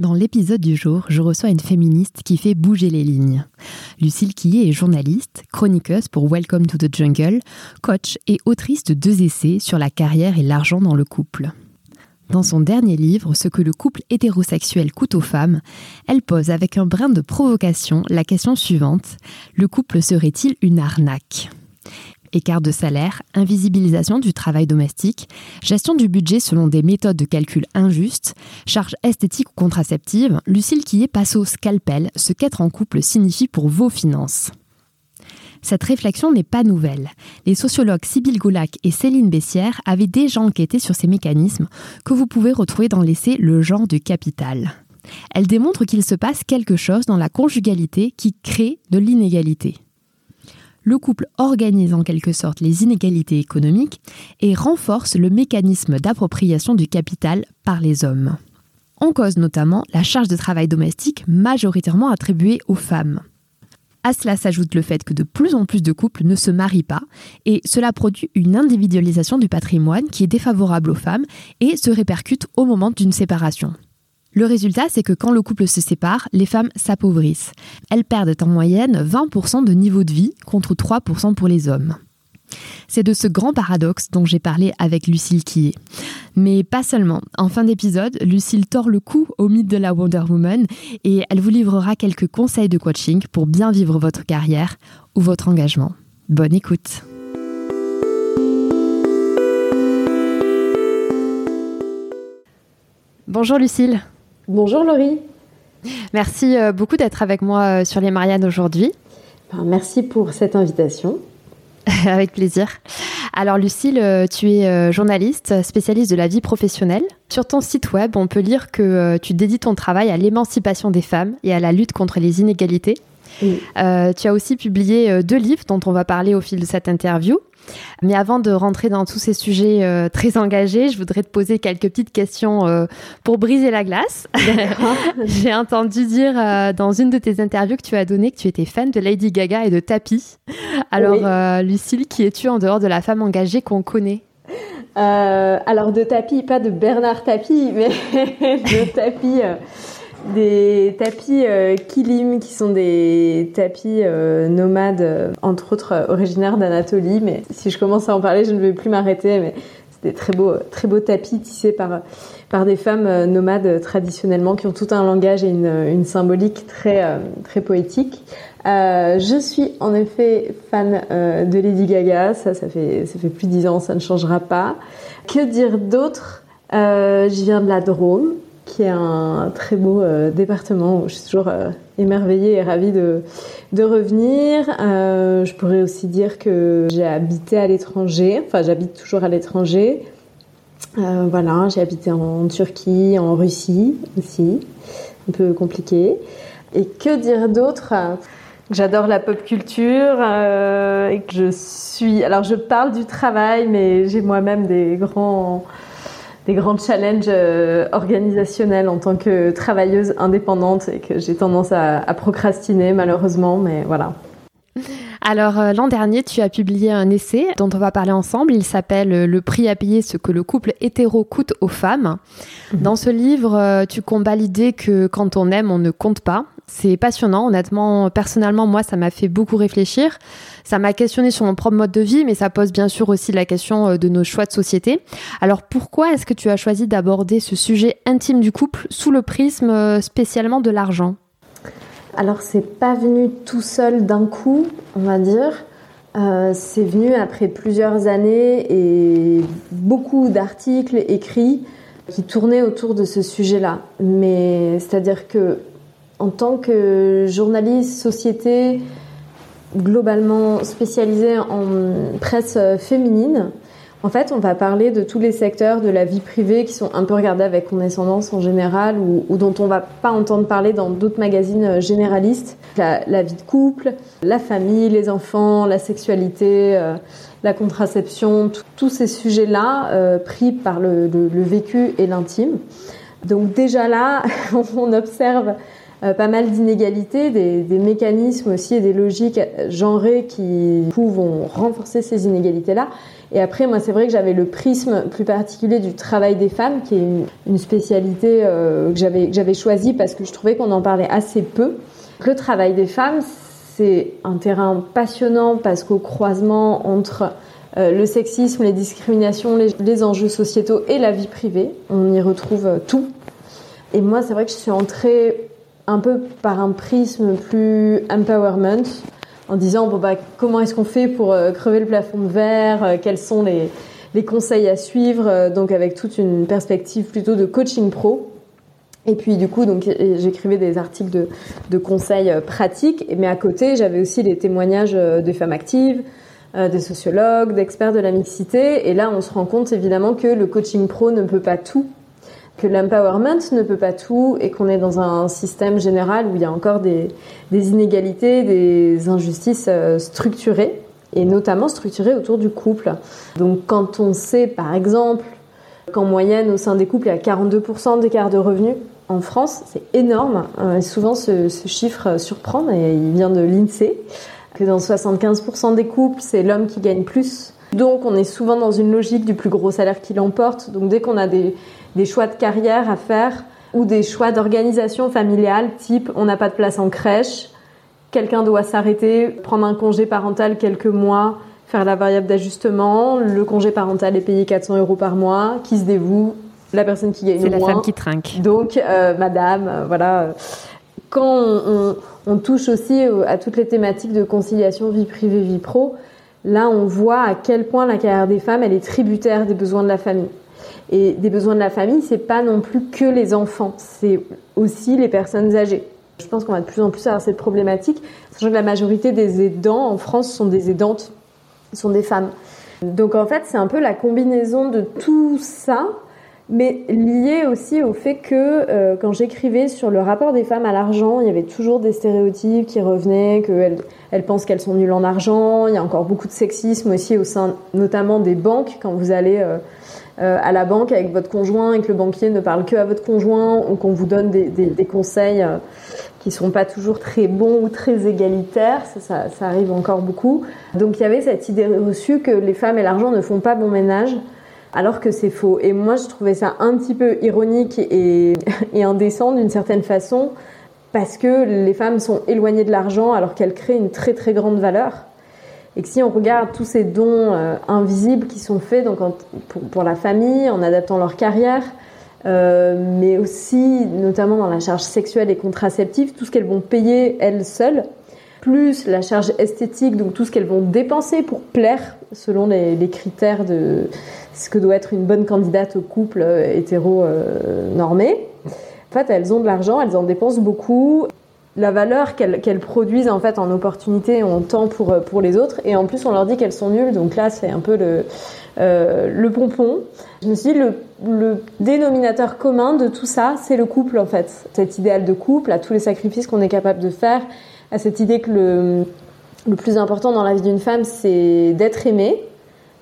Dans l'épisode du jour, je reçois une féministe qui fait bouger les lignes. Lucille Quillet est journaliste, chroniqueuse pour Welcome to the Jungle, coach et autrice de deux essais sur la carrière et l'argent dans le couple. Dans son dernier livre, Ce que le couple hétérosexuel coûte aux femmes, elle pose avec un brin de provocation la question suivante Le couple serait-il une arnaque? Écart de salaire, invisibilisation du travail domestique, gestion du budget selon des méthodes de calcul injustes, charges esthétiques ou contraceptives, Lucille Quillet passe au scalpel ce qu'être en couple signifie pour vos finances. Cette réflexion n'est pas nouvelle. Les sociologues Sybille Goulac et Céline Bessière avaient déjà enquêté sur ces mécanismes que vous pouvez retrouver dans l'essai Le genre du capital. Elle démontre qu'il se passe quelque chose dans la conjugalité qui crée de l'inégalité le couple organise en quelque sorte les inégalités économiques et renforce le mécanisme d'appropriation du capital par les hommes. En cause notamment la charge de travail domestique majoritairement attribuée aux femmes. À cela s'ajoute le fait que de plus en plus de couples ne se marient pas, et cela produit une individualisation du patrimoine qui est défavorable aux femmes et se répercute au moment d'une séparation. Le résultat, c'est que quand le couple se sépare, les femmes s'appauvrissent. Elles perdent en moyenne 20% de niveau de vie contre 3% pour les hommes. C'est de ce grand paradoxe dont j'ai parlé avec Lucille Quillet. Mais pas seulement. En fin d'épisode, Lucille tord le cou au mythe de la Wonder Woman et elle vous livrera quelques conseils de coaching pour bien vivre votre carrière ou votre engagement. Bonne écoute. Bonjour Lucille. Bonjour Laurie. Merci euh, beaucoup d'être avec moi euh, sur les Mariannes aujourd'hui. Ben, merci pour cette invitation. avec plaisir. Alors Lucille, euh, tu es journaliste, spécialiste de la vie professionnelle. Sur ton site web, on peut lire que tu dédies ton travail à l'émancipation des femmes et à la lutte contre les inégalités. tu as aussi publié deux livres dont on va parler au fil de cette interview. Mais avant de rentrer dans tous ces sujets euh, très engagés, je voudrais te poser quelques petites questions euh, pour briser la glace. J'ai entendu dire euh, dans une de tes interviews que tu as donné que tu étais fan de Lady Gaga et de tapis. Alors, Lucille, qui es-tu en dehors de la femme engagée qu'on connaît? Alors de tapis, pas de Bernard Tapis, mais de tapis des tapis euh, kilim qui sont des tapis euh, nomades, euh, entre autres originaires d'Anatolie. Mais si je commence à en parler, je ne vais plus m'arrêter. Mais c'est des très beaux, tapis tissés par, des femmes nomades traditionnellement qui ont tout un langage et une, symbolique très, poétique. je suis en effet fan de Lady Gaga. Ça, ça fait, ça fait plus de dix ans, ça ne changera pas. Que dire d'autre? Je viens de la Drôme un très beau euh, département où je suis toujours euh, émerveillée et ravie de, de revenir. Euh, je pourrais aussi dire que j'ai habité à l'étranger, enfin j'habite toujours à l'étranger. voilà, j'ai habité en Turquie, en Russie aussi, un peu compliqué. Et que dire d'autre? J'adore la pop culture et que je suis. Alors je parle du travail, mais j'ai moi-même des grands des grands challenges euh, organisationnels en tant que travailleuse indépendante et que j'ai tendance à, procrastiner malheureusement, mais voilà. Alors euh, l'an dernier, tu as publié un essai dont on va parler ensemble. Il s'appelle euh, Le prix à payer, ce que le couple hétéro coûte aux femmes. Mhm. Dans ce livre, tu combats l'idée que quand on aime, on ne compte pas. C'est passionnant, honnêtement. Personnellement, moi, ça m'a fait beaucoup réfléchir. Ça m'a questionné sur mon propre mode de vie, mais ça pose bien sûr aussi la question euh, de nos choix de société. Alors pourquoi est-ce que tu as choisi d'aborder ce sujet intime du couple sous le prisme euh, spécialement de l'argent? Alors c'est pas venu tout seul d'un coup, on va dire. Euh, c'est venu après plusieurs années et beaucoup d'articles écrits qui tournaient autour de ce sujet-là. Mais c'est-à-dire que en tant que journaliste société globalement spécialisée en presse féminine, en fait, on va parler de tous les secteurs de la vie privée qui sont un peu regardés avec condescendance en général ou, dont on va pas entendre parler dans d'autres magazines euh, généralistes. La, vie de couple, la famille, les enfants, la sexualité, euh, la contraception, tous ces sujets-là euh, pris par le, vécu et l'intime. Donc déjà là, on observe pas mal d'inégalités, des, mécanismes aussi et des logiques genrées qui vont renforcer ces inégalités-là. Et après, moi, c'est vrai que j'avais le prisme plus particulier du travail des femmes, qui est une, spécialité euh, que j'avais choisie parce que je trouvais qu'on en parlait assez peu. Le travail des femmes, c'est un terrain passionnant parce qu'au croisement entre euh, le sexisme, les discriminations, les, enjeux sociétaux et la vie privée, on y retrouve euh, tout. Et moi, c'est vrai que je suis entrée un peu par un prisme plus empowerment, en disant bon bah comment est-ce qu'on fait pour euh, crever le plafond de verre, euh, quels sont les, les conseils à suivre, euh, donc avec toute une perspective plutôt de coaching pro. Et puis du coup, donc j'écrivais des articles de, de, conseils pratiques, mais à côté, j'avais aussi les témoignages des femmes actives, des sociologues, d'experts de la mixité. Et là, on se rend compte évidemment que le coaching pro ne peut pas tout que l'empowerment ne peut pas tout et qu'on est dans un système général où il y a encore des, inégalités, des injustices euh, structurées et notamment structurées autour du couple. Donc quand on sait par exemple qu'en moyenne au sein des couples il y a 42% d'écart de revenus en France, c'est énorme. Et souvent ce, ce, chiffre surprend et il vient de l'INSEE que dans 75% des couples c'est l'homme qui gagne plus. Donc on est souvent dans une logique du plus gros salaire qui l'emporte. Donc dès qu'on a des des choix de carrière à faire ou des choix d'organisation familiale, type on n'a pas de place en crèche, quelqu'un doit s'arrêter, prendre un congé parental quelques mois, faire la variable d'ajustement, le congé parental est payé 400 euros par mois, qui se dévoue, la personne qui gagne C'est la femme qui trinque. Donc, euh, madame, euh, voilà. Quand on, on, touche aussi à toutes les thématiques de conciliation vie privée, vie pro, là, on voit à quel point la carrière des femmes, elle est tributaire des besoins de la famille. Et des besoins de la famille, c'est pas non plus que les enfants, c'est aussi les personnes âgées. Je pense qu'on va de plus en plus avoir cette problématique, sachant que la majorité des aidants en France sont des aidantes, sont des femmes. Donc en fait, c'est un peu la combinaison de tout ça, mais lié aussi au fait que euh, quand j'écrivais sur le rapport des femmes à l'argent, il y avait toujours des stéréotypes qui revenaient, qu'elles elles pensent qu'elles sont nulles en argent. Il y a encore beaucoup de sexisme aussi au sein, notamment des banques, quand vous allez euh, euh, à la banque avec votre conjoint et que le banquier ne parle que à votre conjoint ou qu'on vous donne des, conseils euh, qui sont pas toujours très bons ou très égalitaires, ça, arrive encore beaucoup. Donc il y avait cette idée reçue que les femmes et l'argent ne font pas bon ménage, alors que c'est faux. Et moi je trouvais ça un petit peu ironique et, et indécent d'une certaine façon, parce que les femmes sont éloignées de l'argent alors qu'elles créent une très très grande valeur. Et si on regarde tous ces dons euh, invisibles qui sont faits donc pour, la famille, en adaptant leur carrière, euh, mais aussi notamment dans la charge sexuelle et contraceptive, tout ce qu'elles vont payer elles seules, plus la charge esthétique, donc tout ce qu'elles vont dépenser pour plaire selon les, les, critères de ce que doit être une bonne candidate au couple euh, hétéro euh, normé. En fait, elles ont de l'argent, elles en dépensent beaucoup la valeur qu'elles produisent en fait en opportunité, en temps pour, euh, pour les autres. Et en plus, on leur dit qu'elles sont nulles. Donc là, c'est un peu le, euh, le pompon. Je me suis dit, le, le dénominateur commun de tout ça, c'est le couple en fait. Cet idéal de couple, à tous les sacrifices qu'on est capable de faire, à cette idée que le, le plus important dans la vie d'une femme, c'est d'être aimée,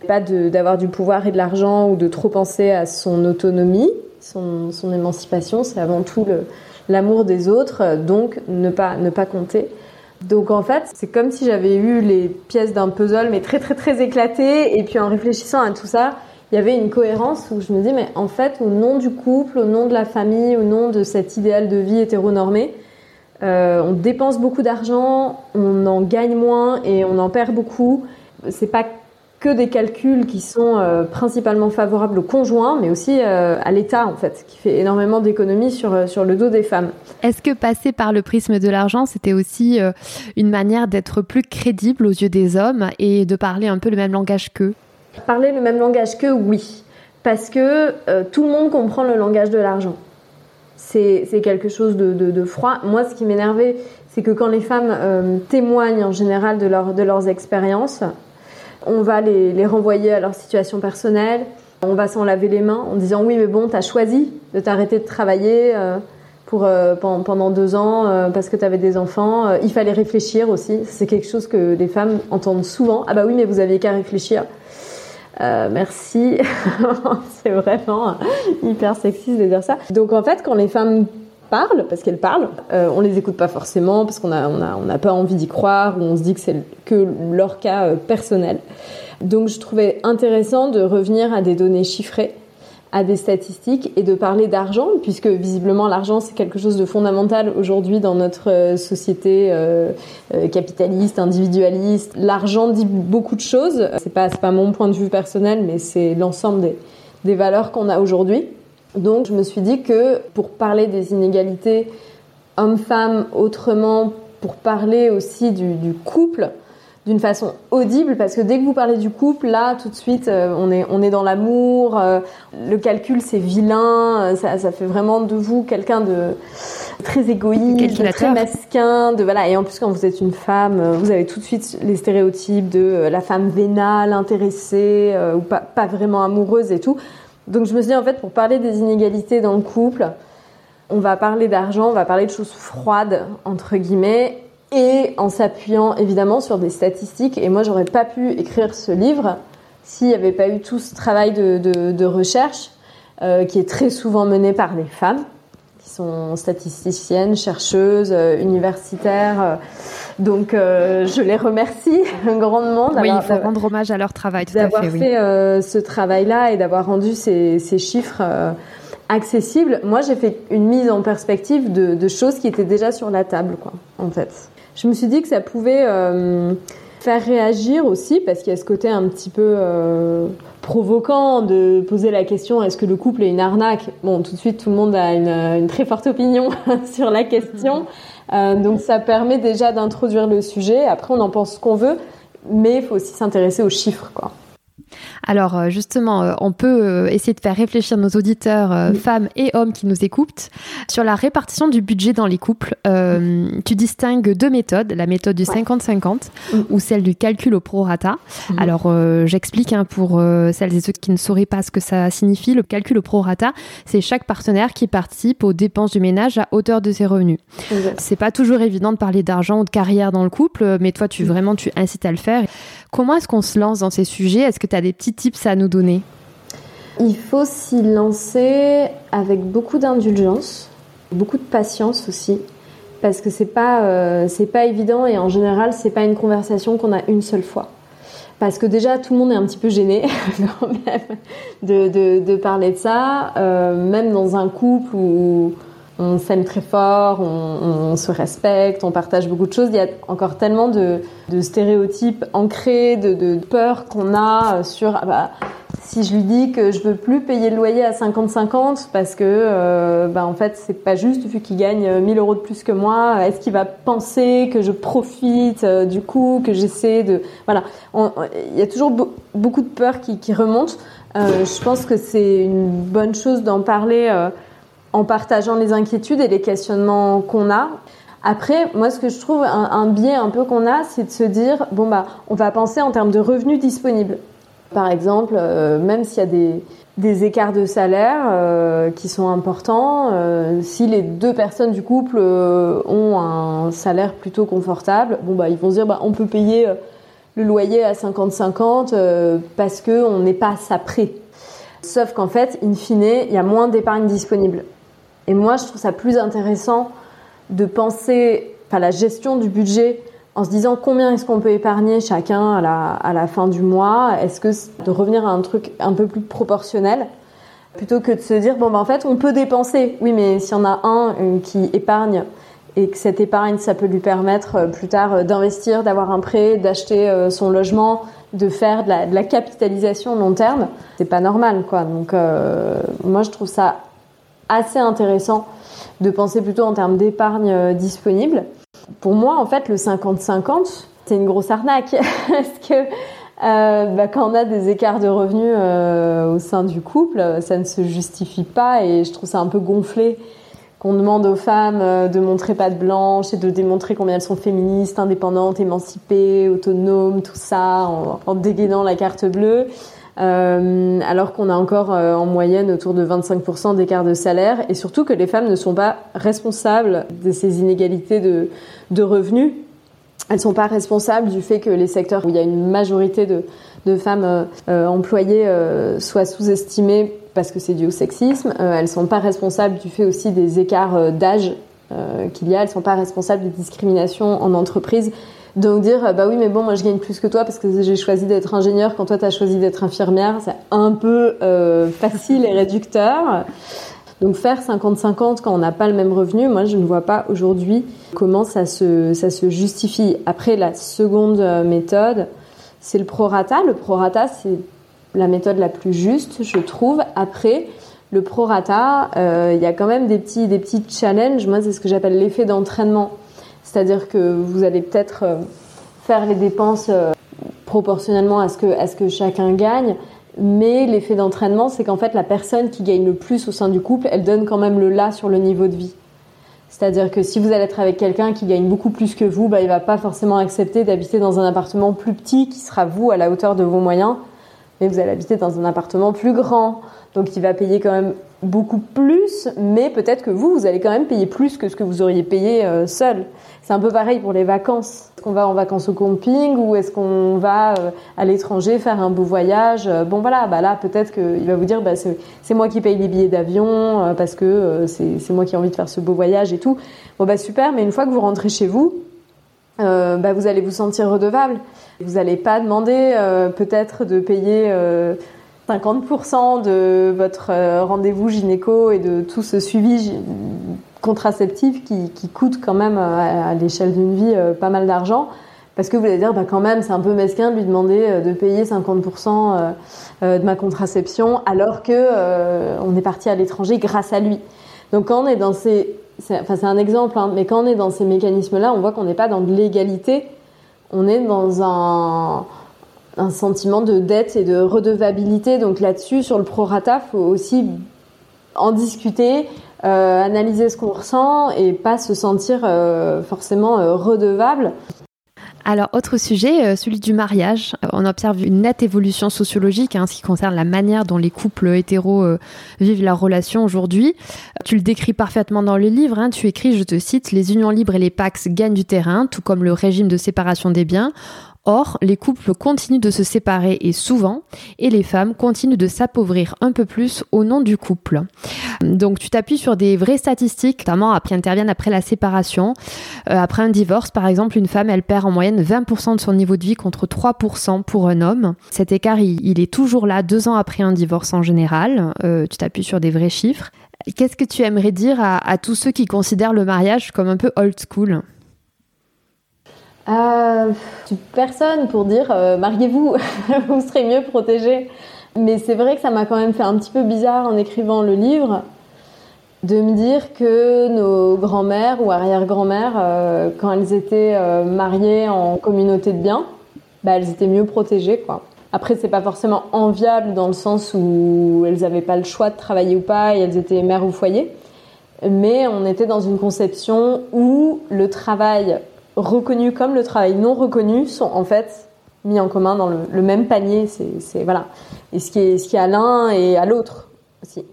pas d'avoir du pouvoir et de l'argent ou de trop penser à son autonomie, son, son émancipation. C'est avant tout le l'amour des autres, donc ne pas, ne pas compter. Donc en fait, c'est comme si j'avais eu les pièces d'un puzzle, mais très très très éclatées, et puis en réfléchissant à tout ça, il y avait une cohérence où je me dis, mais en fait, au nom du couple, au nom de la famille, au nom de cet idéal de vie hétéronormé, on dépense beaucoup d'argent, on en gagne moins et on en perd beaucoup. C'est pas que des calculs qui sont euh, principalement favorables aux conjoints, mais aussi euh, à l'État, en fait, qui fait énormément d'économies sur, euh, sur le dos des femmes. Est-ce que passer par le prisme de l'argent, c'était aussi une manière d'être plus crédible aux yeux des hommes et de parler un peu le même langage qu'eux? Parler le même langage qu'eux, oui. Parce que tout le monde comprend le langage de l'argent. C'est quelque chose de, de, de, froid. Moi, ce qui m'énervait, c'est que quand les femmes témoignent en général de, leur, de leurs expériences, on va les, renvoyer à leur situation personnelle. On va s'en laver les mains en disant oui mais bon t'as choisi de t'arrêter de travailler euh, pour euh, pendant deux ans euh, parce que tu avais des enfants. il fallait réfléchir aussi. C'est quelque chose que les femmes entendent souvent. Ah bah oui mais vous aviez qu'à réfléchir. merci. c'est vraiment hyper sexiste de dire ça. Donc en fait quand les femmes parlent, parce qu'elles parlent. Euh, on les écoute pas forcément parce qu'on n'a on a, on pas envie d'y croire ou on se dit que c'est que leur cas euh, personnel. Donc je trouvais intéressant de revenir à des données chiffrées, à des statistiques et de parler d'argent puisque visiblement l'argent c'est quelque chose de fondamental aujourd'hui dans notre euh, société capitaliste, individualiste. L'argent dit beaucoup de choses. C'est pas pas mon point de vue personnel mais c'est l'ensemble des des valeurs qu'on a aujourd'hui. Donc je me suis dit que pour parler des inégalités hommes-femmes autrement, pour parler aussi du, couple d'une façon audible, parce que dès que vous parlez du couple, là tout de suite euh, on, est, on est dans l'amour, euh, le calcul c'est vilain, euh, ça, ça, fait vraiment de vous quelqu'un de très égoïste, de très mesquin, de voilà. Et en plus quand vous êtes une femme, vous avez tout de suite les stéréotypes de la femme vénale, intéressée ou pas, pas vraiment amoureuse et tout. Donc je me suis dit en fait pour parler des inégalités dans le couple, on va parler d'argent, on va parler de choses froides entre guillemets et en s'appuyant évidemment sur des statistiques. Et moi j'aurais pas pu écrire ce livre s'il n'y avait pas eu tout ce travail de, recherche euh, qui est très souvent mené par des femmes sont statisticiennes, chercheuses, euh, universitaires. Euh, donc euh, je les remercie grandement. Oui, il faut rendre hommage à leur travail. D'avoir fait, fait ce travail-là et d'avoir rendu ces, ces chiffres accessibles. Moi, j'ai fait une mise en perspective de, de, choses qui étaient déjà sur la table, quoi. En fait, je me suis dit que ça pouvait faire réagir aussi parce qu'il y a ce côté un petit peu provoquant de poser la question est-ce que le couple est une arnaque? Bon, tout de suite, tout le monde a une, une très forte opinion sur la question. Euh, donc ça permet déjà d'introduire le sujet. Après, on en pense ce qu'on veut, mais il faut aussi s'intéresser aux chiffres, quoi. Alors euh, justement, euh, on peut euh, essayer de faire réfléchir nos auditeurs, femmes et hommes qui nous écoutent, sur la répartition du budget dans les couples. tu distingues deux méthodes, la méthode du 50-50 mm. ou celle du calcul au prorata. Mm. Alors j'explique hein, pour celles et ceux qui ne sauraient pas ce que ça signifie. Le calcul au prorata, c'est chaque partenaire qui participe aux dépenses du ménage à hauteur de ses revenus. C'est pas toujours évident de parler d'argent ou de carrière dans le couple, mais toi tu mm. vraiment tu incites à le faire. Comment est-ce qu'on se lance dans ces sujets? Est-ce que tu as des petits tips à nous donner Il faut s'y lancer avec beaucoup d'indulgence, beaucoup de patience aussi, parce que c'est pas euh, c'est pas évident et en général c'est pas une conversation qu'on a une seule fois. Parce que déjà tout le monde est un petit peu gêné de, de, parler de ça, euh, même dans un couple où on s'aime très fort, on, se respecte, on partage beaucoup de choses. Il y a encore tellement de, stéréotypes ancrés, de, peurs qu'on a sur ah bah, si je lui dis que je veux plus payer le loyer à 50-50 parce que euh, bah, en fait c'est pas juste vu qu'il gagne 1000 euros de plus que moi, est-ce qu'il va penser que je profite euh, du coup, que j'essaie de voilà, il y a toujours beaucoup de peurs qui, qui remontent. Euh, je pense que c'est une bonne chose d'en parler en partageant les inquiétudes et les questionnements qu'on a. Après, moi, ce que je trouve un, biais un peu qu'on a, c'est de se dire bon bah, on va penser en termes de revenus disponibles. Par exemple, euh, même s'il y a des, écarts de salaire euh, qui sont importants, euh, si les deux personnes du couple ont un salaire plutôt confortable, bon bah, ils vont se dire bah, on peut payer le loyer à 50-50 parce que on n'est pas près. Sauf qu'en fait, in fine, il y a moins d'épargne disponible. Et moi, je trouve ça plus intéressant de penser à la gestion du budget en se disant combien est-ce qu'on peut épargner chacun à la, à la fin du mois Est-ce que de revenir à un truc un peu plus proportionnel plutôt que de se dire bon ben en fait on peut dépenser oui mais s'il y en a un euh, qui épargne et que cette épargne, ça peut lui permettre plus tard d'investir, d'avoir un prêt, d'acheter son logement, de faire de la, de la, capitalisation long terme, c'est pas normal, quoi. Donc, moi, je trouve ça assez intéressant de penser plutôt en termes d'épargne disponible. Pour moi, en fait, le 50-50, c'est une grosse arnaque. Parce que euh, bah, quand on a des écarts de revenus euh, au sein du couple, ça ne se justifie pas et je trouve ça un peu gonflé qu'on demande aux femmes euh, de montrer pas de blanche et de démontrer combien elles sont féministes, indépendantes, émancipées, autonomes, tout ça, en dégainant la carte bleue. Euh, alors qu'on a encore euh, en moyenne autour de 25% d'écart de salaire et surtout que les femmes ne sont pas responsables de ces inégalités de, revenus elles sont pas responsables du fait que les secteurs où il y a une majorité de, femmes euh, employées soient sous-estimés parce que c'est dû au sexisme. Elles sont pas responsables du fait aussi des écarts d'âge qu'il y a. Elles sont pas responsables des discriminations en entreprise. Donc dire bah oui mais bon moi je gagne plus que toi parce que j'ai choisi d'être ingénieur quand toi tu as choisi d'être infirmière, c'est un peu facile et réducteur. Donc faire 50-50 quand on n'a pas le même revenu, moi je ne vois pas aujourd'hui comment ça se, ça se justifie. Après, la seconde euh, méthode, c'est le prorata. Le prorata, c'est la méthode la plus juste, je trouve. Après, le prorata, euh, il y a quand même des petits, des petits challenges. Moi, c'est ce que j'appelle l'effet d'entraînement. C'est-à-dire que vous allez peut-être euh, faire les dépenses proportionnellement à ce que, à ce que chacun gagne, mais l'effet d'entraînement, c'est qu'en fait, la personne qui gagne le plus au sein du couple, elle donne quand même le là sur le niveau de vie. C'est-à-dire que si vous allez être avec quelqu'un qui gagne beaucoup plus que vous, bah, il va pas forcément accepter d'habiter dans un appartement plus petit qui sera vous à la hauteur de vos moyens, mais vous allez habiter dans un appartement plus grand. Donc il va payer quand même beaucoup plus, mais peut-être que vous, vous allez quand même payer plus que ce que vous auriez payé euh, seul. C'est un peu pareil pour les vacances. Est-ce qu'on va en vacances au camping ou est-ce qu'on va euh, à l'étranger faire un beau voyage euh, Bon voilà, bah là peut-être qu'il va vous dire bah, c'est moi qui paye les billets d'avion euh, parce que c'est moi qui ai envie de faire ce beau voyage et tout. Bon bah super, mais une fois que vous rentrez chez vous, bah, vous allez vous sentir redevable. Vous n'allez pas demander peut-être de payer 50% de votre rendez-vous gynéco et de tout ce suivi contraceptif qui, qui coûte quand même euh, à, l'échelle d'une vie euh, pas mal d'argent. Parce que vous allez dire, bah quand même, c'est un peu mesquin de lui demander euh, de payer 50% de ma contraception alors que on est parti à l'étranger grâce à lui. Donc quand on est dans ces, enfin c'est un exemple, hein, mais quand on est dans ces mécanismes-là, on voit qu'on n'est pas dans de l'égalité, on est dans un, un sentiment de dette et de redevabilité. Donc là-dessus, sur le prorata, faut aussi en discuter, euh, analyser ce qu'on ressent et pas se sentir euh, forcément euh, redevable. Alors, autre sujet, celui du mariage. On observe une nette évolution sociologique en hein, ce qui concerne la manière dont les couples hétéros vivent leur relation aujourd'hui. Tu le décris parfaitement dans le livre. Hein. tu écris, je te cite, Les unions libres et les Pax gagnent du terrain, tout comme le régime de séparation des biens. Or, les couples continuent de se séparer et souvent, et les femmes continuent de s'appauvrir un peu plus au nom du couple. Donc tu t'appuies sur des vraies statistiques, notamment après interviennent après la séparation. Euh, après un divorce, par exemple, une femme, elle perd en moyenne 20% de son niveau de vie contre 3% pour un homme. Cet écart, il, est toujours là deux ans après un divorce en général. Euh, tu t'appuies sur des vrais chiffres. Qu'est-ce que tu aimerais dire à tous ceux qui considèrent le mariage comme un peu old school? Euh, Personne pour dire euh, mariez-vous, vous serez mieux protégé. Mais c'est vrai que ça m'a quand même fait un petit peu bizarre en écrivant le livre de me dire que nos grands-mères ou arrière-grand-mères, euh, quand elles étaient mariées en communauté de biens, bah, elles étaient mieux protégées. Quoi. Après, c'est pas forcément enviable dans le sens où elles n'avaient pas le choix de travailler ou pas et elles étaient mères au foyer. Mais on était dans une conception où le travail reconnus comme le travail non reconnu sont en fait mis en commun dans le, même panier. C'est voilà. Et ce qui est ce qui à l'un et à l'autre aussi.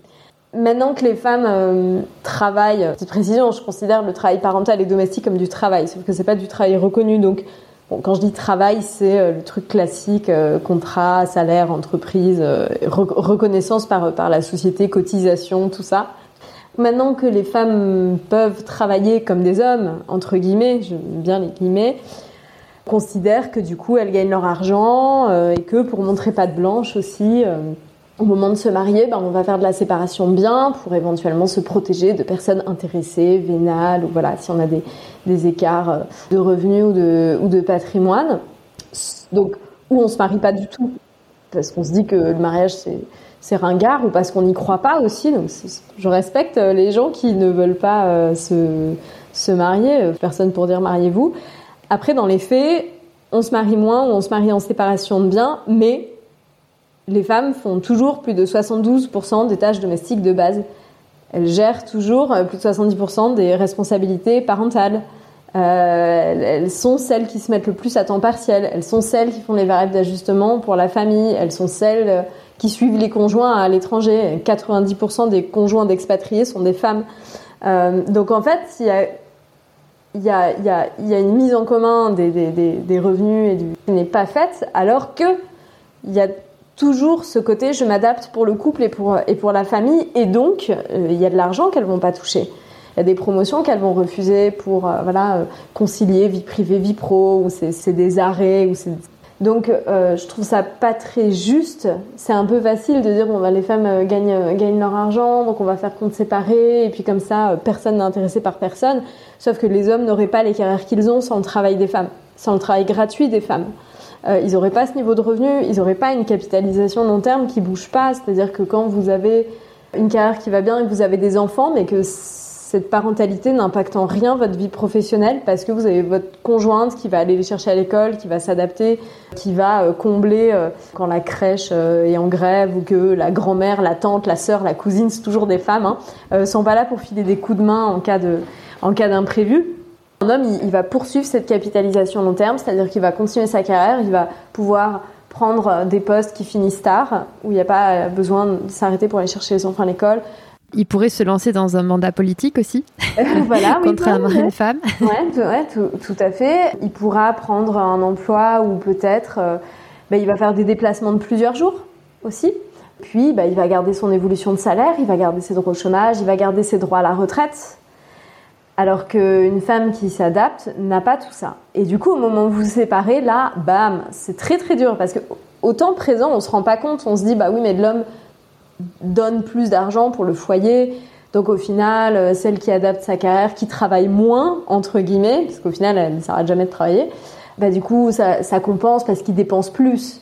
Maintenant que les femmes euh, travaillent, petite précision, je considère le travail parental et domestique comme du travail, sauf que c'est pas du travail reconnu. Donc, quand je dis travail, c'est euh, le truc classique euh, contrat, salaire, entreprise, reconnaissance par par la société, cotisation, tout ça. Maintenant que les femmes peuvent travailler comme des hommes, entre guillemets, j'aime bien les guillemets, considèrent que du coup elles gagnent leur argent euh, et que pour montrer pas de blanche aussi, euh, au moment de se marier, ben, on va faire de la séparation de biens pour éventuellement se protéger de personnes intéressées, vénales, ou voilà, si on a des, des écarts euh, de revenus ou de, ou de patrimoine. Donc, ou on se marie pas du tout, parce qu'on se dit que le mariage c'est c'est ringard ou parce qu'on n'y croit pas aussi. Donc je respecte euh, les gens qui ne veulent pas euh, se, se marier. Personne pour dire mariez-vous. Après, dans les faits, on se marie moins ou on se marie en séparation de biens, mais les femmes font toujours plus de 72% des tâches domestiques de base. Elles gèrent toujours euh, plus de 70% des responsabilités parentales. Euh, elles sont celles qui se mettent le plus à temps partiel. Elles sont celles qui font les variables d'ajustement pour la famille. Elles sont celles euh, qui suivent les conjoints à l'étranger. 90% des conjoints d'expatriés sont des femmes. Euh, donc en fait, il y a, une mise en commun des, revenus et du, qui n'est pas faite, alors que il y a toujours ce côté je m'adapte pour le couple et pour, la famille, et donc euh, il y a de l'argent qu'elles vont pas toucher. Il y a des promotions qu'elles vont refuser pour euh, concilier vie privée vie pro ou c'est des arrêts ou c'est donc euh, je trouve ça pas très juste. C'est un peu facile de dire bon bah, les femmes euh, gagnent gagnent leur argent donc on va faire compte séparé et puis comme ça personne n'est intéressé par personne. Sauf que les hommes n'auraient pas les carrières qu'ils ont sans le travail des femmes, sans le travail gratuit des femmes. Euh, ils n'auraient pas ce niveau de revenu, ils n'auraient pas une capitalisation long terme qui bouge pas. C'est-à-dire que quand vous avez une carrière qui va bien et que vous avez des enfants, mais que cette parentalité n'impacte en rien votre vie professionnelle parce que vous avez votre conjointe qui va aller les chercher à l'école, qui va s'adapter, qui va euh, combler euh, quand la crèche est en grève ou que la grand-mère, la tante, la sœur, la cousine, c'est toujours des femmes, hein, sont pas là pour filer des coups de main en cas de en cas d'imprévu. Un homme, il, va poursuivre cette capitalisation long terme, c'est-à-dire qu'il va continuer sa carrière, il va pouvoir prendre des postes qui finissent tard, où il n'y a pas besoin de s'arrêter pour aller chercher les enfants à l'école. Il pourrait se lancer dans un mandat politique aussi, voilà, contre un mari et une femme. Ouais, ouais tout, tout, à fait. Il pourra prendre un emploi où peut-être euh, bah, il va faire des déplacements de plusieurs jours aussi. Puis bah, il va garder son évolution de salaire, il va garder ses droits au chômage, il va garder ses droits à la retraite. Alors qu'une femme qui s'adapte n'a pas tout ça. Et du coup, au moment où vous vous séparez, là, bam, c'est très très dur parce que au temps présent, on se rend pas compte, on se dit bah oui, mais l'homme donne plus d'argent pour le foyer. Donc au final, euh, celle qui adapte sa carrière, qui travaille moins entre guillemets, parce qu'au final, elle ne s'arrête jamais de travailler, bah du coup, ça, ça compense parce qu'il dépense plus.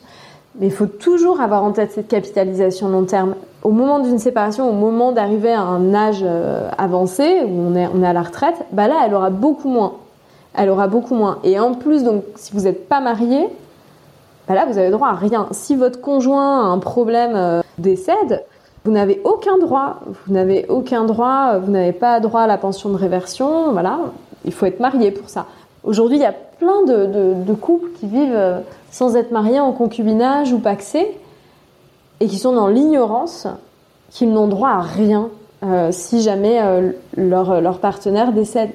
Mais il faut toujours avoir en tête cette capitalisation long terme. Au moment d'une séparation, au moment d'arriver à un âge euh, avancé, où on est, on est à la retraite, bah là, elle aura beaucoup moins. Elle aura beaucoup moins. Et en plus, donc, si vous n'êtes pas marié, bah là, vous avez droit à rien. Si votre conjoint a un problème, euh, décède, vous n'avez aucun droit. Vous n'avez aucun droit. Vous n'avez pas droit à la pension de réversion. Voilà. Il faut être marié pour ça. Aujourd'hui, il y a plein de, couples qui vivent euh, sans être mariés en concubinage ou paxés et qui sont dans l'ignorance qu'ils n'ont droit à rien euh, si jamais euh, leur, partenaire décède.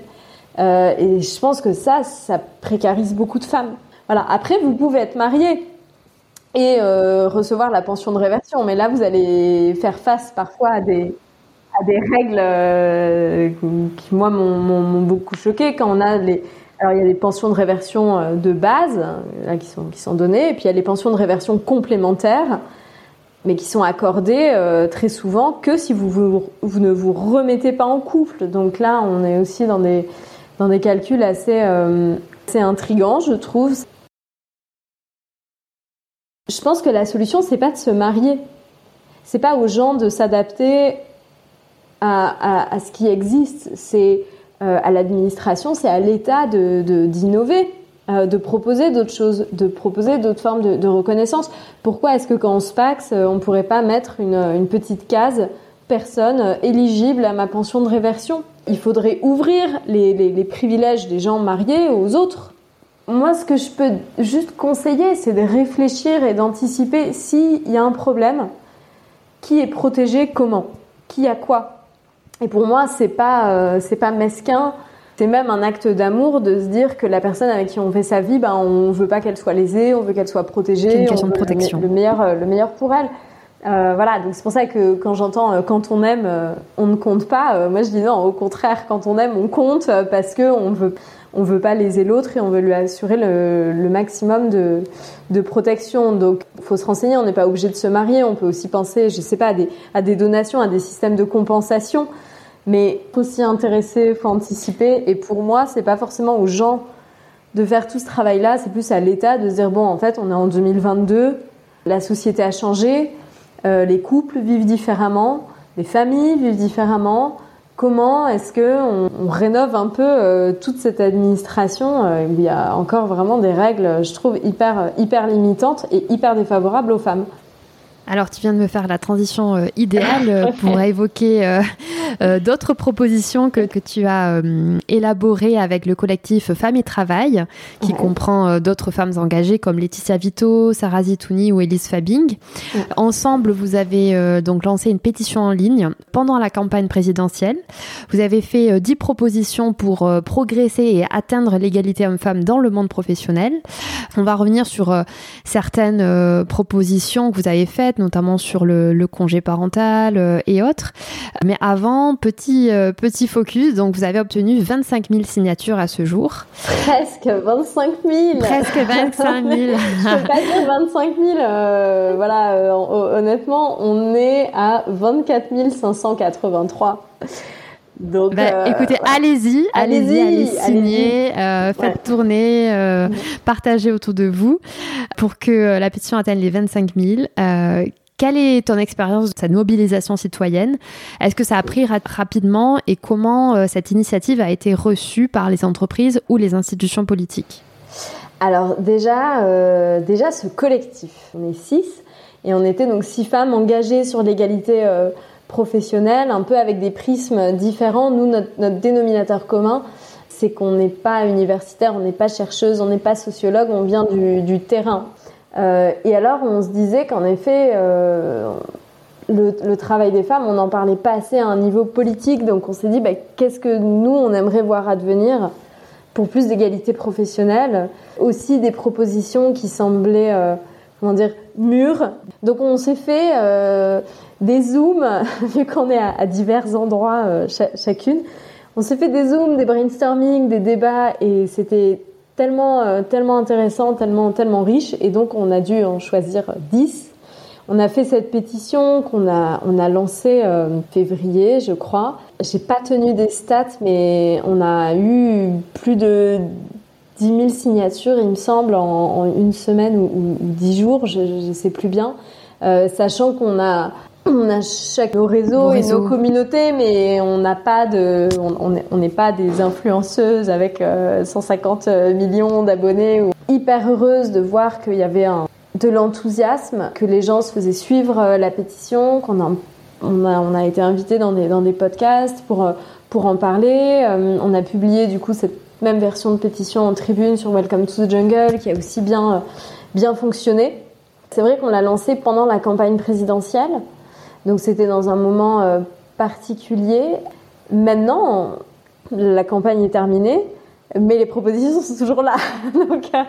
Euh, et je pense que ça, ça précarise beaucoup de femmes. Voilà. Après, vous pouvez être marié et euh, recevoir la pension de réversion, mais là, vous allez faire face parfois à des, règles euh, qui, moi, m'ont beaucoup choqué quand on a les alors il y a des pensions de réversion euh, de base là, qui, sont, qui sont données, et puis il y a les pensions de réversion complémentaires, mais qui sont accordées très souvent que si vous, vous, vous, ne vous remettez pas en couple. Donc là, on est aussi dans des, dans des calculs assez, assez intrigants, je trouve. Je pense que la solution, c'est pas de se marier. C'est pas aux gens de s'adapter à, ce qui existe. C'est euh, à l'administration, c'est à l'État d'innover. De, de proposer d'autres choses, de proposer d'autres formes de, reconnaissance. Pourquoi est-ce que quand on se paxe, on pourrait pas mettre une, petite case personne éligible à ma pension de réversion? Il faudrait ouvrir les, les privilèges des gens mariés aux autres. Moi, ce que je peux juste conseiller, c'est de réfléchir et d'anticiper s'il y a un problème, qui est protégé comment, qui a quoi, et pour moi, c'est pas euh, c'est pas mesquin. C'est même un acte d'amour de se dire que la personne avec qui on fait sa vie, ben on veut pas qu'elle soit lésée, on veut qu'elle soit protégée, une question on de protection. Le, le, meilleur le meilleur pour elle. Euh, voilà, donc c'est pour ça que quand j'entends euh, quand on aime, euh, on ne compte pas. moi, je dis non, au contraire, quand on aime, on compte parce que on veut on veut pas léser l'autre et on veut lui assurer le, maximum de, de, protection. Donc, faut se renseigner. On n'est pas obligé de se marier. On peut aussi penser, je sais pas, à des, à des donations, à des systèmes de compensation. Mais faut s'y intéresser, faut anticiper. Et pour moi, c'est pas forcément aux gens de faire tout ce travail-là. C'est plus à l'État de se dire bon, en fait, on est en 2022, la société a changé, euh, les couples vivent différemment, les familles vivent différemment comment est-ce que on, rénove un peu euh, toute cette administration euh, où il y a encore vraiment des règles, je trouve hyper hyper limitantes et hyper défavorables aux femmes. Alors, tu viens de me faire la transition euh, idéale euh, pour évoquer euh, d'autres propositions que, que, tu as élaborées avec le collectif Femmes et Travail, qui comprend d'autres femmes engagées comme Laetitia Vito, Sarah Zitouni ou Elise Fabing. Ensemble, vous avez donc lancé une pétition en ligne pendant la campagne présidentielle. Vous avez fait dix propositions pour progresser et atteindre l'égalité homme-femme dans le monde professionnel. On va revenir sur certaines propositions que vous avez faites notamment sur le, congé parental euh, et autres. Mais avant, petit, euh, petit focus, donc vous avez obtenu 25 000 signatures à ce jour. Presque 25 000 Presque 25 000 Je peux pas dire 25 000, euh, voilà, honnêtement, on est à 24 583. Donc, bah, écoutez, allez-y, allez-y, allez signer, faites tourner, euh, partagez autour de vous pour que la pétition atteigne les 25 000. Quelle est ton expérience de cette mobilisation citoyenne? Est-ce que ça a pris rapidement? Et comment euh, cette initiative a été reçue par les entreprises ou les institutions politiques? Alors déjà, euh, déjà ce collectif, on est six et on était donc six femmes engagées sur l'égalité professionnelle, un peu avec des prismes différents. Nous, notre, dénominateur commun, c'est qu'on n'est pas universitaire, on n'est pas chercheuse, on n'est pas sociologue, on vient du terrain. Euh, et alors, on se disait qu'en effet, euh, le, travail des femmes, on n'en parlait pas assez à un niveau politique. Donc, on s'est dit, bah, qu'est-ce que nous, on aimerait voir advenir pour plus d'égalité professionnelle? Aussi des propositions qui semblaient, euh, comment dire, mûres. Donc, on s'est fait des zooms, vu qu'on est à, divers endroits chacune. On s'est fait des zooms, des brainstorming, des débats, et c'était tellement, euh, tellement intéressant, tellement, tellement riche. Et donc, on a dû en choisir 10. On a fait cette pétition qu'on a, on a lancée euh, février, je crois. J'ai pas tenu des stats, mais on a eu plus de 10 000 signatures, il me semble, en, une semaine ou, ou, 10 jours, je ne sais plus bien. Euh, sachant qu'on a on a chaque nos réseaux et nos communautés, mais on n'a pas de, on n'est pas des influenceuses avec 150 euh, millions d'abonnés. Hyper heureuse de voir qu'il y avait un, de l'enthousiasme, que les gens se faisaient suivre euh, la pétition, qu'on a, on a, on a été invité dans des, dans des podcasts pour, euh, pour en parler. On a publié du coup cette même version de pétition en tribune sur Welcome to the Jungle qui a aussi bien, bien fonctionné. C'est vrai qu'on l'a lancé pendant la campagne présidentielle. Donc c'était dans un moment euh, particulier. Maintenant, la campagne est terminée. Mais les propositions sont toujours là. Donc, euh,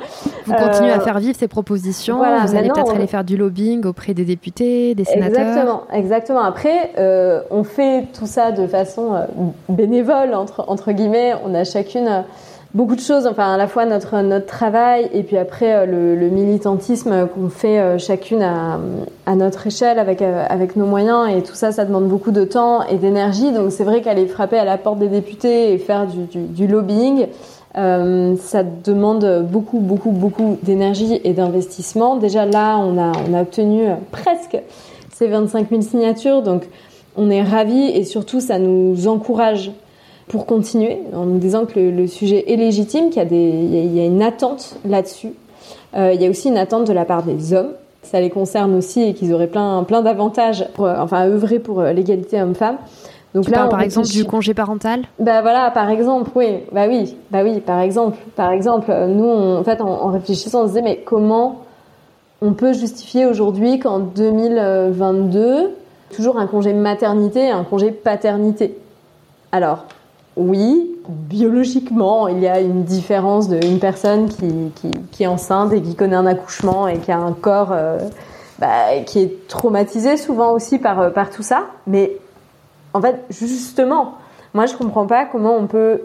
vous continuez à euh, faire vivre ces propositions. vous allez peut-être aller faire du lobbying auprès des députés, des sénateurs. Exactement, exactement. Après, on fait tout ça de façon bénévole entre entre guillemets. On a chacune beaucoup de choses, enfin à la fois notre notre travail et puis après euh, le, militantisme qu'on fait euh, chacune à, notre échelle avec euh, avec nos moyens et tout ça, ça demande beaucoup de temps et d'énergie. Donc c'est vrai qu'aller frapper à la porte des députés et faire du, lobbying, ça demande beaucoup beaucoup beaucoup d'énergie et d'investissement. Déjà là, on a on a obtenu presque ces 25 000 signatures, donc on est ravis et surtout ça nous encourage pour continuer, en nous disant que le, sujet est légitime, qu'il y a, des, il y a, une attente là-dessus. Euh, il y a aussi une attente de la part des hommes. Ça les concerne aussi et qu'ils auraient plein, plein d'avantages, pour, enfin, à œuvrer pour euh, l'égalité homme-femme. Donc tu là, parles par exemple du congé parental? Bah voilà, par exemple, oui, bah oui, bah oui, par exemple, par exemple, nous, en fait, en, en, réfléchissant, on se disait mais comment on peut justifier aujourd'hui qu'en 2022, toujours un congé maternité et un congé paternité? Alors, oui, biologiquement, il y a une différence d'une personne qui, est enceinte et qui connaît un accouchement et qui a un corps euh, bah, qui est traumatisé souvent aussi par, euh, par tout ça. Mais en fait, justement, moi je comprends pas comment on peut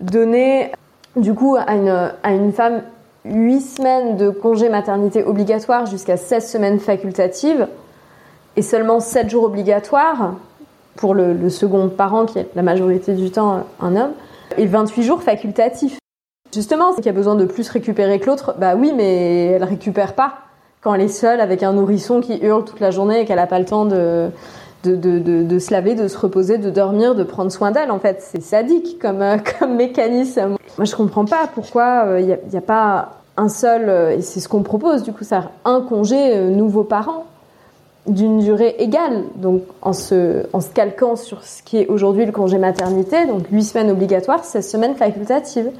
donner du coup à une, à une femme 8 semaines de congé maternité obligatoire jusqu'à 16 semaines facultatives et seulement 7 jours obligatoires pour le, second parent qui est la majorité du temps un homme et 28 jours facultatifs. Justement, c'est qu'il y a besoin de plus récupérer que l'autre. Bah oui, mais elle récupère pas quand elle est seule avec un nourrisson qui hurle toute la journée et qu'elle n'a pas le temps de, de, de, se laver, de se reposer, de dormir, de prendre soin d'elle. En fait, c'est sadique comme, euh, comme mécanisme. Moi, je comprends pas pourquoi il euh, n'y a, a, pas un seul, euh, et c'est ce qu'on propose, du coup, ça un congé nouveau parent d'une durée égale, donc en se, en se calquant sur ce qui est aujourd'hui le congé maternité, donc 8 semaines obligatoires, 16 semaines facultatives.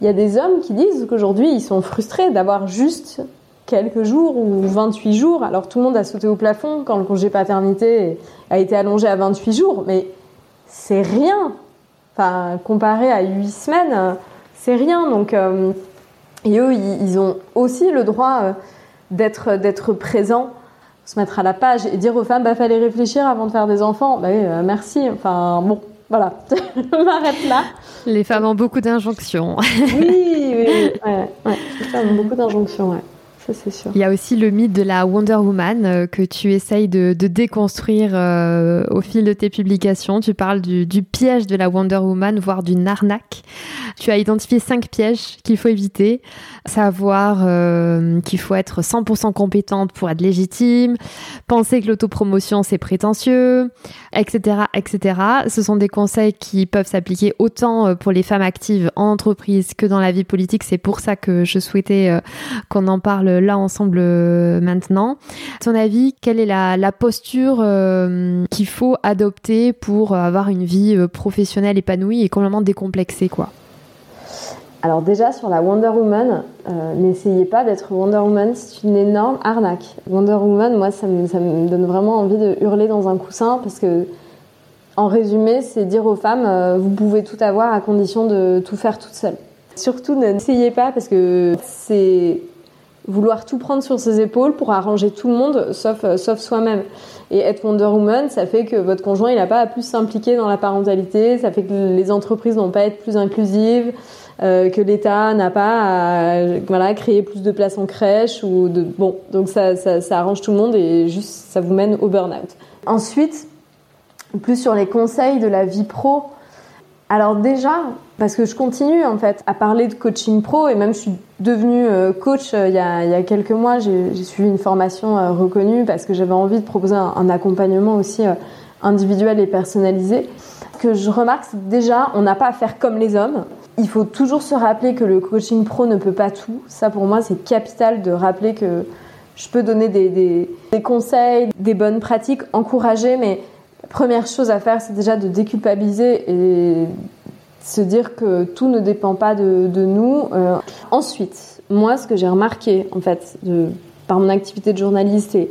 Il y a des hommes qui disent qu'aujourd'hui ils sont frustrés d'avoir juste quelques jours ou 28 jours. Alors tout le monde a sauté au plafond quand le congé paternité a été allongé à 28 jours, mais c'est rien. Enfin, comparé à 8 semaines, c'est rien. Donc, euh, et eux, ils ont aussi le droit euh, d'être d'être présents se mettre à la page et dire aux femmes, bah, fallait réfléchir avant de faire des enfants. Bah oui, euh, merci. Enfin, bon, voilà. Je m'arrête là. Les femmes ont beaucoup d'injonctions. oui, oui, oui. Ouais, ouais. Les femmes ont beaucoup d'injonctions, ouais. Il y a aussi le mythe de la Wonder Woman euh, que tu essayes de, déconstruire euh, au fil de tes publications. Tu parles du, piège de la Wonder Woman, voire d'une arnaque. Tu as identifié cinq pièges qu'il faut éviter, savoir euh, qu'il faut être 100% compétente pour être légitime, penser que l'autopromotion c'est prétentieux, etc., etc. Ce sont des conseils qui peuvent s'appliquer autant pour les femmes actives en entreprise que dans la vie politique. C'est pour ça que je souhaitais qu'on en parle là ensemble euh, maintenant. À ton avis, quelle est la, posture euh, qu'il faut adopter pour avoir une vie euh, professionnelle épanouie et complètement décomplexée quoi? Alors déjà sur la Wonder Woman, n'essayez pas d'être Wonder Woman, c'est une énorme arnaque. Wonder Woman, moi ça me, ça me, donne vraiment envie de hurler dans un coussin parce que en résumé, c'est dire aux femmes, vous pouvez tout avoir à condition de tout faire toute seule. Surtout n'essayez pas parce que c'est vouloir tout prendre sur ses épaules pour arranger tout le monde, sauf, euh, sauf soi-même. Et être Wonder Woman, ça fait que votre conjoint, il n'a pas à plus s'impliquer dans la parentalité, ça fait que les entreprises n'ont pas à être plus inclusives, euh, que l'État n'a pas à voilà, créer plus de places en crèche ou de bon, donc ça, ça, arrange tout le monde et juste ça vous mène au burn-out. Ensuite, plus sur les conseils de la vie pro. Alors déjà, parce que je continue en fait à parler de coaching pro et même je suis devenue euh, coach euh, il y a, il y a quelques mois. J'ai suivi une formation euh, reconnue parce que j'avais envie de proposer un, accompagnement aussi individuel et personnalisé. Que je remarque, déjà, on n'a pas à faire comme les hommes. Il faut toujours se rappeler que le coaching pro ne peut pas tout. Ça, pour moi, c'est capital de rappeler que je peux donner des, des, des conseils, des bonnes pratiques, encourager, mais première chose à faire, c'est déjà de déculpabiliser et se dire que tout ne dépend pas de, nous. Euh, ensuite, moi, ce que j'ai remarqué, en fait, par mon activité de journaliste et,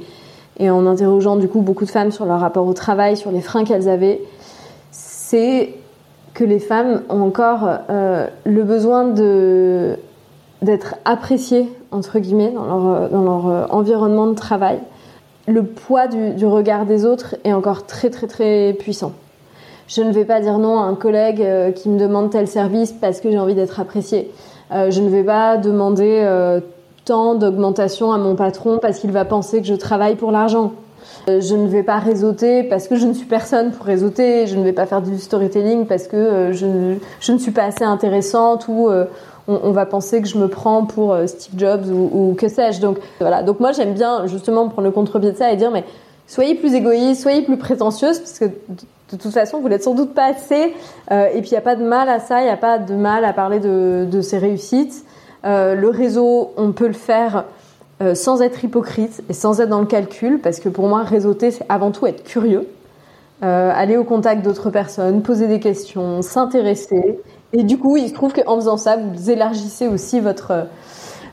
en interrogeant du coup beaucoup de femmes sur leur rapport au travail, sur les freins qu'elles avaient, c'est que les femmes ont encore euh, le besoin d'être appréciées entre guillemets dans leur, dans leur environnement de travail le poids du, regard des autres est encore très très puissant. Je ne vais pas dire non à un collègue euh, qui me demande tel service parce que j'ai envie d'être apprécié. Euh, je ne vais pas demander euh, tant d'augmentation à mon patron parce qu'il va penser que je travaille pour l'argent. Je ne vais pas réseauter parce que je ne suis personne pour réseauter. Je ne vais pas faire du storytelling parce que je ne, je ne suis pas assez intéressante ou on, va penser que je me prends pour euh, Steve Jobs ou, que sais-je. Donc voilà. Donc moi j'aime bien justement prendre le contre-pied de ça et dire mais soyez plus égoïste, soyez plus prétentieuse parce que de toute façon vous n'êtes sans doute pas assez. Euh, et puis il n'y a pas de mal à ça, il n'y a pas de mal à parler de, ses réussites. Euh, le réseau, on peut le faire sans être hypocrite et sans être dans le calcul, parce que pour moi, réseauter, c'est avant tout être curieux, aller au contact d'autres personnes, poser des questions, s'intéresser et du coup, il se trouve qu'en faisant ça, vous élargissez aussi votre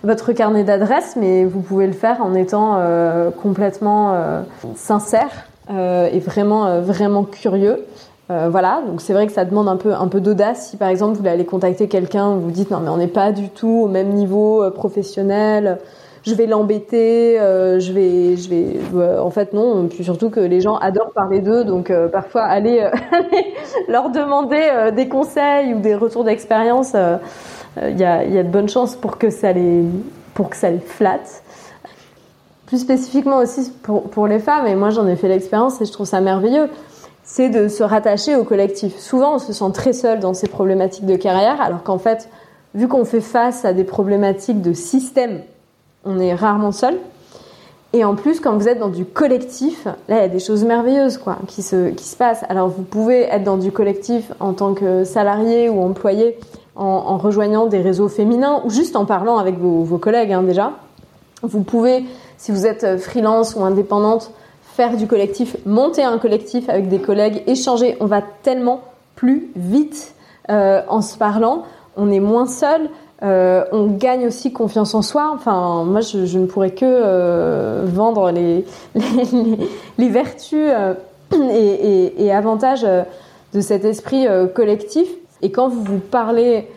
votre carnet d'adresses, mais vous pouvez le faire en étant euh, complètement euh, sincère euh, et vraiment euh, vraiment curieux. Euh, voilà, donc c'est vrai que ça demande un peu un peu d'audace. Si par exemple vous aller contacter quelqu'un, vous dites non mais on n'est pas du tout au même niveau professionnel je vais l'embêter, euh, je vais, je vais. Euh, en fait, non. Puis surtout que les gens adorent parler d'eux, donc euh, parfois aller, leur demander des conseils ou des retours d'expérience. il y a, y, a, de bonnes chances pour que ça les, pour que ça les flatte. Plus spécifiquement aussi pour, pour les femmes, et moi j'en ai fait l'expérience et je trouve ça merveilleux, c'est de se rattacher au collectif. Souvent on se sent très seul dans ces problématiques de carrière, alors qu'en fait, vu qu'on fait face à des problématiques de système, on est rarement seul. Et en plus, quand vous êtes dans du collectif, là, il y a des choses merveilleuses quoi, qui, se, passent. Alors, vous pouvez être dans du collectif en tant que salarié ou employé en, rejoignant des réseaux féminins ou juste en parlant avec vos, vos collègues hein, déjà. Vous pouvez, si vous êtes euh, freelance ou indépendante, faire du collectif, monter un collectif avec des collègues, échanger. On va tellement plus vite euh, en se parlant. On est moins seul. Euh, on gagne aussi confiance en soi. Enfin, moi, je, ne pourrais que euh, vendre les, vertus euh, et, avantages de cet esprit collectif. Et quand vous vous parlez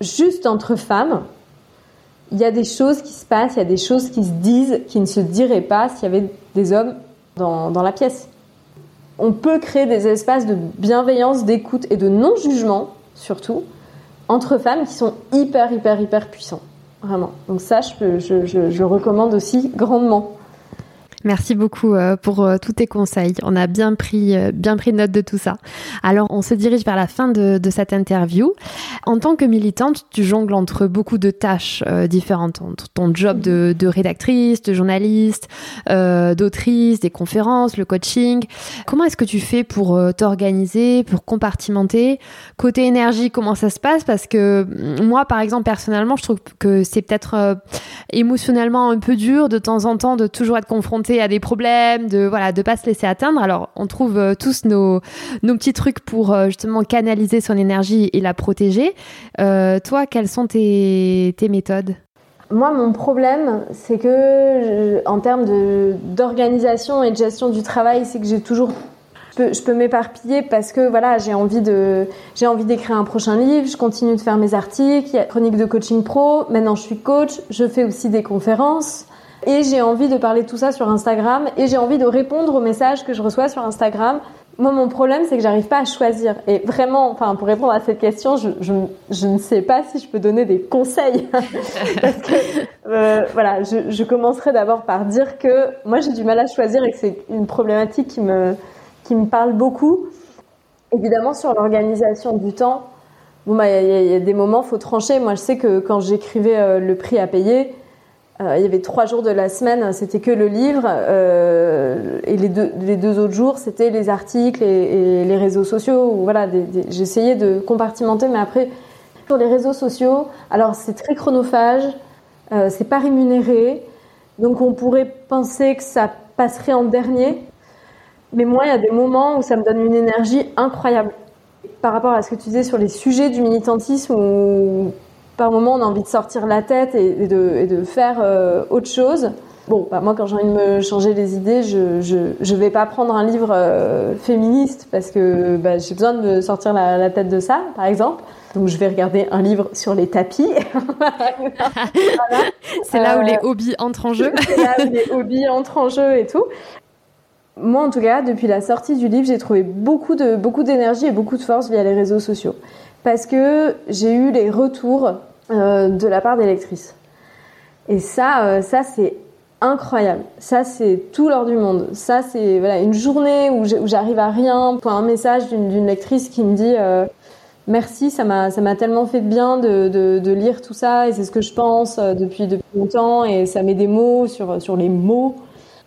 juste entre femmes, il y a des choses qui se passent, il y a des choses qui se disent qui ne se diraient pas s'il y avait des hommes dans la pièce. On peut créer des espaces de bienveillance, d'écoute et de non-jugement, surtout, entre femmes qui sont hyper, hyper, hyper puissants. Vraiment. Donc ça, je, je, je, je recommande aussi grandement. Merci beaucoup euh, pour euh, tous tes conseils. On a bien pris, euh, bien pris note de tout ça. Alors, on se dirige vers la fin de, cette interview. En tant que militante, tu jongles entre beaucoup de tâches différentes, entre ton job de, rédactrice, de journaliste, d'autrice, des conférences, le coaching. Comment est-ce que tu fais pour t'organiser, pour compartimenter? Côté énergie, comment ça se passe? Parce que mm, moi, par exemple, personnellement, je trouve que c'est peut-être émotionnellement un peu dur de temps en temps de toujours être à des problèmes, de voilà, de pas se laisser atteindre. Alors, on trouve euh, tous nos nos petits trucs pour euh, justement canaliser son énergie et la protéger. Euh, toi, quelles sont tes, tes méthodes? Moi, mon problème, c'est que en termes d'organisation et de gestion du travail, c'est que j'ai toujours je peux, je peux m'éparpiller parce que voilà, j'ai envie de j'ai envie d'écrire un prochain livre, je continue de faire mes articles, il y a chronique de coaching pro, maintenant je suis coach, je fais aussi des conférences et j'ai envie de parler de tout ça sur Instagram et j'ai envie de répondre aux messages que je reçois sur Instagram. Moi, mon problème, c'est que j'arrive pas à choisir. Et vraiment, enfin, pour répondre à cette question, je, ne sais pas si je peux donner des conseils. Parce que, euh, voilà, je, commencerai d'abord par dire que moi, j'ai du mal à choisir et que c'est une problématique qui me, qui me parle beaucoup. Évidemment, sur l'organisation du temps, bon, bah, il y, a des moments, faut trancher. Moi, je sais que quand j'écrivais euh, le prix à payer, il y avait trois jours de la semaine, c'était que le livre, euh, et les deux, les deux autres jours, c'était les articles et, les réseaux sociaux. Voilà, j'essayais de compartimenter, mais après, sur les réseaux sociaux, alors c'est très chronophage, euh, c'est pas rémunéré, donc on pourrait penser que ça passerait en dernier, mais moi, il y a des moments où ça me donne une énergie incroyable. Par rapport à ce que tu disais sur les sujets du militantisme, par moment on a envie de sortir la tête et, et, de, et de, faire euh, autre chose. Bon, bah moi quand j'ai envie de me changer les idées, je, je, je vais pas prendre un livre euh, féministe parce que bah, j'ai besoin de me sortir la, la, tête de ça, par exemple. Donc je vais regarder un livre sur les tapis. voilà. C'est là où les euh, hobbies entrent en jeu. C'est là où les hobbies entrent en jeu et tout. Moi, en tout cas, depuis la sortie du livre, j'ai trouvé beaucoup de beaucoup d'énergie et beaucoup de force via les réseaux sociaux parce que j'ai eu les retours euh, de la part des lectrices. Et ça, euh, ça c'est incroyable. Ça, c'est tout l'or du monde. Ça, c'est voilà une journée où j'arrive à rien. Pour un message d'une lectrice qui me dit euh, merci, ça m'a tellement fait de bien de, de, lire tout ça et c'est ce que je pense depuis depuis longtemps et ça met des mots sur sur les mots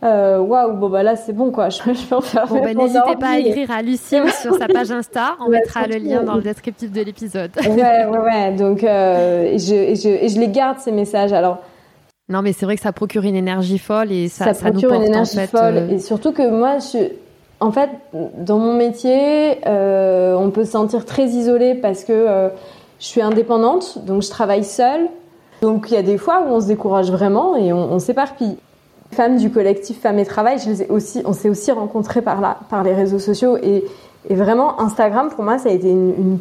euh, waouh, bon bah là c'est bon quoi, je, je peux en faire bon, bah, N'hésitez pas à écrire à Lucille sur sa page Insta, on ouais, mettra le lien dans le descriptif de l'épisode. ouais, ouais, ouais, donc euh, et je, et je, et je les garde ces messages. Alors, non mais c'est vrai que ça procure une énergie folle et ça, ça, ça procure nous porte, une énergie en fait, folle. euh... et surtout que moi je en fait, dans mon métier, euh, on peut se sentir très isolé parce que euh, je suis indépendante, donc je travaille seule. Donc il y a des fois où on se décourage vraiment et on, on s'éparpille femmes du collectif Femmes et Travail, on s'est aussi rencontrés par là, par les réseaux sociaux et, vraiment Instagram pour moi ça a été une,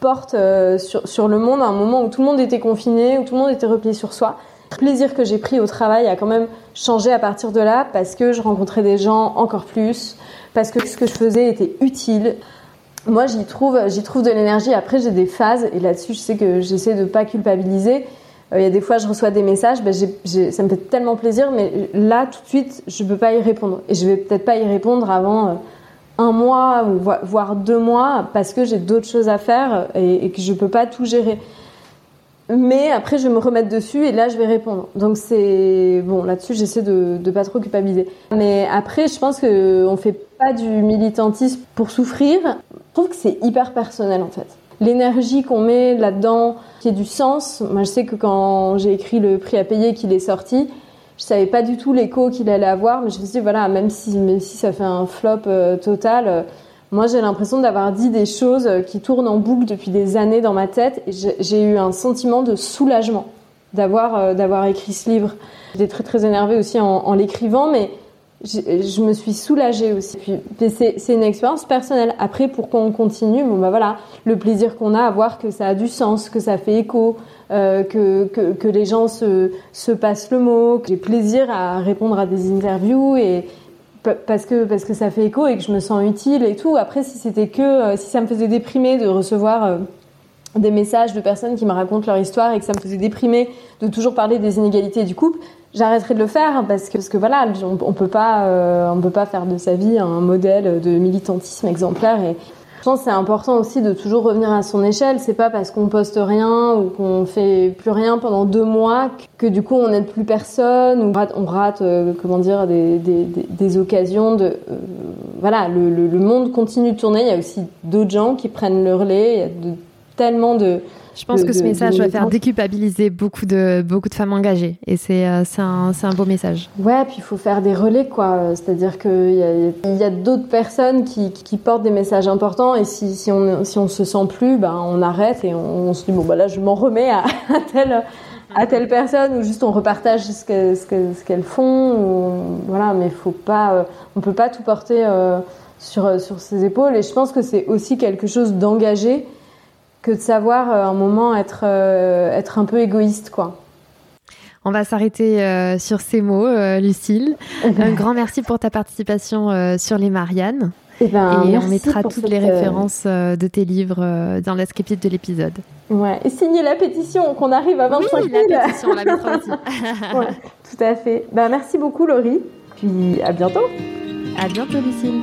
porte euh, sur, le monde à un moment où tout le monde était confiné, où tout le monde était replié sur soi. Le plaisir que j'ai pris au travail a quand même changé à partir de là parce que je rencontrais des gens encore plus, parce que ce que je faisais était utile. moi j'y trouve, j'y trouve de l'énergie. Après j'ai des phases et là-dessus je sais que j'essaie de pas culpabiliser. Euh, il y a des fois je reçois des messages, ben, ça me fait tellement plaisir, mais là tout de suite je peux pas y répondre et je vais peut-être pas y répondre avant euh, un mois voire deux mois parce que j'ai d'autres choses à faire et, que je peux pas tout gérer. Mais après, je vais me remettre dessus et là, je vais répondre. Donc c'est bon là-dessus, j'essaie de ne pas trop culpabiliser. Mais après, je pense que on fait pas du militantisme pour souffrir. Je trouve que c'est hyper personnel en fait. L'énergie qu'on met là-dedans, qui est du sens. Moi, je sais que quand j'ai écrit le prix à payer, qu'il est sorti, je savais pas du tout l'écho qu'il allait avoir, mais je me suis dit voilà, même si même si ça fait un flop euh, total. Euh, moi, j'ai l'impression d'avoir dit des choses qui tournent en boucle depuis des années dans ma tête. Et j'ai eu un sentiment de soulagement d'avoir euh, écrit ce livre. J'étais très très énervée aussi en l'écrivant, mais je me suis soulagée aussi. C'est une expérience personnelle. Après, pour qu'on continue, bon bah voilà, le plaisir qu'on a à voir que ça a du sens, que ça fait écho, euh, que, que, que les gens se se passent le mot. que J'ai plaisir à répondre à des interviews et parce que parce que ça fait écho et que je me sens utile et tout. Après, si c'était que euh, si ça me faisait déprimer de recevoir euh, des messages de personnes qui me racontent leur histoire et que ça me faisait déprimer de toujours parler des inégalités du couple, j'arrêterais de le faire parce que parce que voilà, on, on peut pas euh, on peut pas faire de sa vie un modèle de militantisme exemplaire et je pense que c'est important aussi de toujours revenir à son échelle. C'est pas parce qu'on poste rien ou qu'on fait plus rien pendant deux mois que, du coup on n'aide plus personne ou on rate, euh, comment dire des, des, des, occasions de euh, voilà le, le, monde continue de tourner. Il y a aussi d'autres gens qui prennent le relais. Il y a de, tellement de je pense que ce message va faire déculpabiliser beaucoup de, beaucoup de femmes engagées. Et c'est euh, un, un, beau message. Ouais, puis il faut faire des relais, quoi. C'est-à-dire qu'il y a, d'autres personnes qui, qui, portent des messages importants. Et si, si, on, si on se sent plus, ben, on arrête et on, se dit, bon, bah là, je m'en remets à, à, telle, à telle personne ou juste on repartage ce qu'elles ce ce qu'elles font. Ou, voilà, mais faut pas, euh, on peut pas tout porter euh, sur, sur ses épaules. Et je pense que c'est aussi quelque chose d'engagé que de savoir euh, un moment être, euh, être un peu égoïste, quoi. On va s'arrêter euh, sur ces mots, Lucille. un grand merci pour ta participation sur les Mariannes. Eh ben, et on mettra toutes les références de tes livres dans la de l'épisode. Ouais, et signez la pétition, qu'on arrive à 25 000. Oui, la pétition, on la mettra aussi. ouais, tout à fait. Ben, merci beaucoup, Laurie. Puis à bientôt. À bientôt, Lucille.